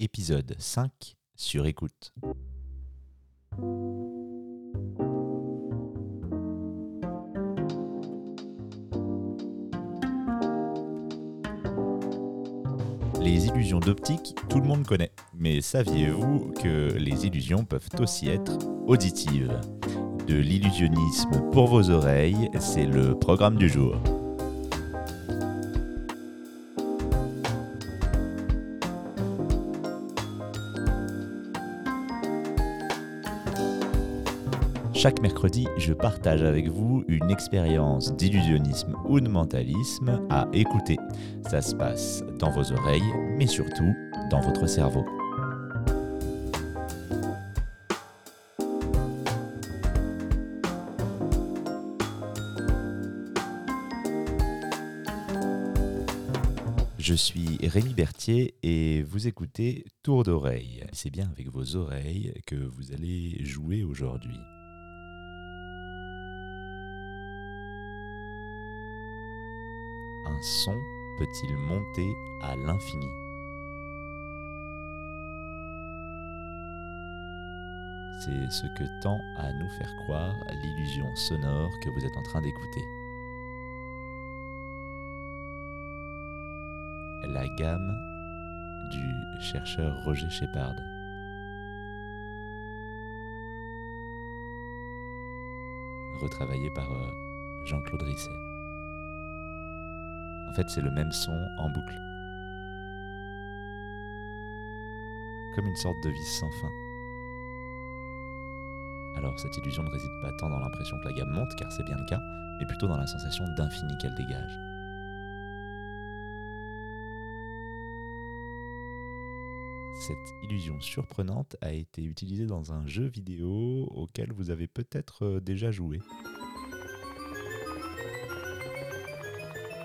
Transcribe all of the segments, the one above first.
épisode 5 sur écoute. Les illusions d'optique, tout le monde connaît. Mais saviez-vous que les illusions peuvent aussi être auditives? De l'illusionnisme pour vos oreilles, c'est le programme du jour. Chaque mercredi, je partage avec vous une expérience d'illusionnisme ou de mentalisme à écouter. Ça se passe dans vos oreilles, mais surtout dans votre cerveau. Je suis Rémi Berthier et vous écoutez Tour d'oreille. C'est bien avec vos oreilles que vous allez jouer aujourd'hui. Un son peut-il monter à l'infini? C'est ce que tend à nous faire croire l'illusion sonore que vous êtes en train d'écouter. La gamme du chercheur Roger Shepard. Retravaillé par euh, Jean-Claude Risset. En fait, c'est le même son en boucle. Comme une sorte de vis sans fin. Alors, cette illusion ne réside pas tant dans l'impression que la gamme monte, car c'est bien le cas, mais plutôt dans la sensation d'infini qu'elle dégage. Cette illusion surprenante a été utilisée dans un jeu vidéo auquel vous avez peut-être euh, déjà joué.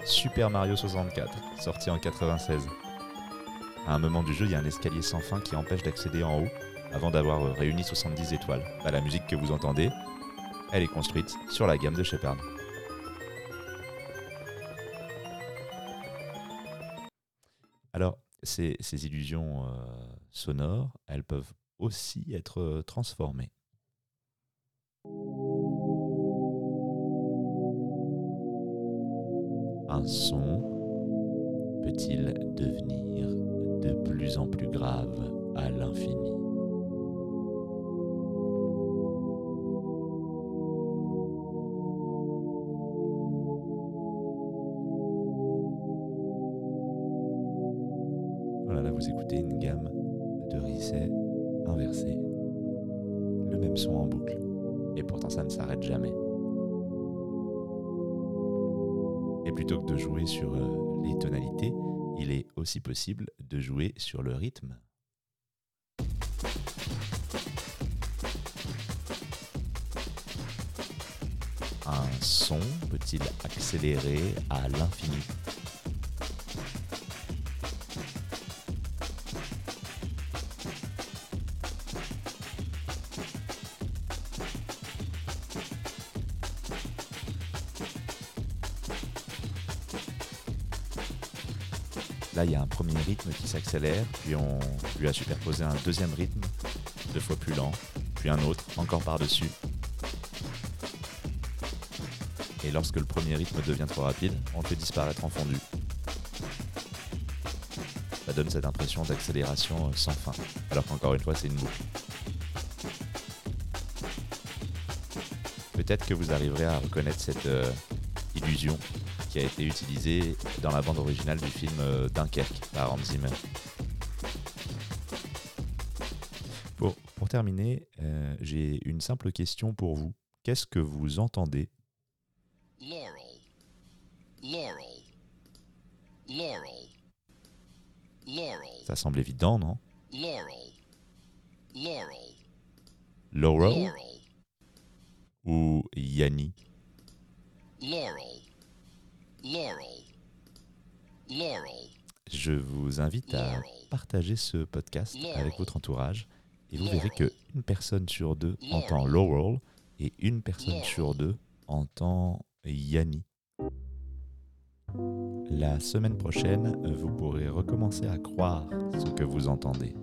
Super Mario 64, sorti en 96. À un moment du jeu, il y a un escalier sans fin qui empêche d'accéder en haut avant d'avoir euh, réuni 70 étoiles. Bah, la musique que vous entendez, elle est construite sur la gamme de Shepard. Alors, ces, illusions euh, sonores, elles peuvent aussi être euh, transformées. Son peut-il devenir de plus en plus grave à l'infini? Voilà, là vous écoutez une gamme de Risset inversée. Le même son en boucle. Et pourtant ça ne s'arrête jamais. Et plutôt que de jouer sur euh, les tonalités, il est aussi possible de jouer sur le rythme. Un son peut-il accélérer à l'infini? Là, il y a un premier rythme qui s'accélère, puis on lui a superposé un deuxième rythme, deux fois plus lent, puis un autre, encore par-dessus. Et lorsque le premier rythme devient trop rapide, on fait disparaître en fondu. Ça donne cette impression d'accélération sans fin, alors qu'encore une fois, c'est une boucle. Peut-être que vous arriverez à reconnaître cette euh, illusion qui a été utilisée dans la bande originale du film euh, Dunkerque par Hans Zimmer. Pour, pour terminer, euh, j'ai une simple question pour vous. Qu'est-ce que vous entendez? Laurel. Laurel. Laurel. Laurel. Ça semble évident, non? Laurel. Laurel. Laurel? Laurel. ou Yanni? Laurel. Laurel. Laurel. Je vous invite à partager ce podcast avec votre entourage et vous verrez que une personne sur deux entend Laurel et une personne sur deux entend Yanni. La semaine prochaine, vous pourrez recommencer à croire ce que vous entendez.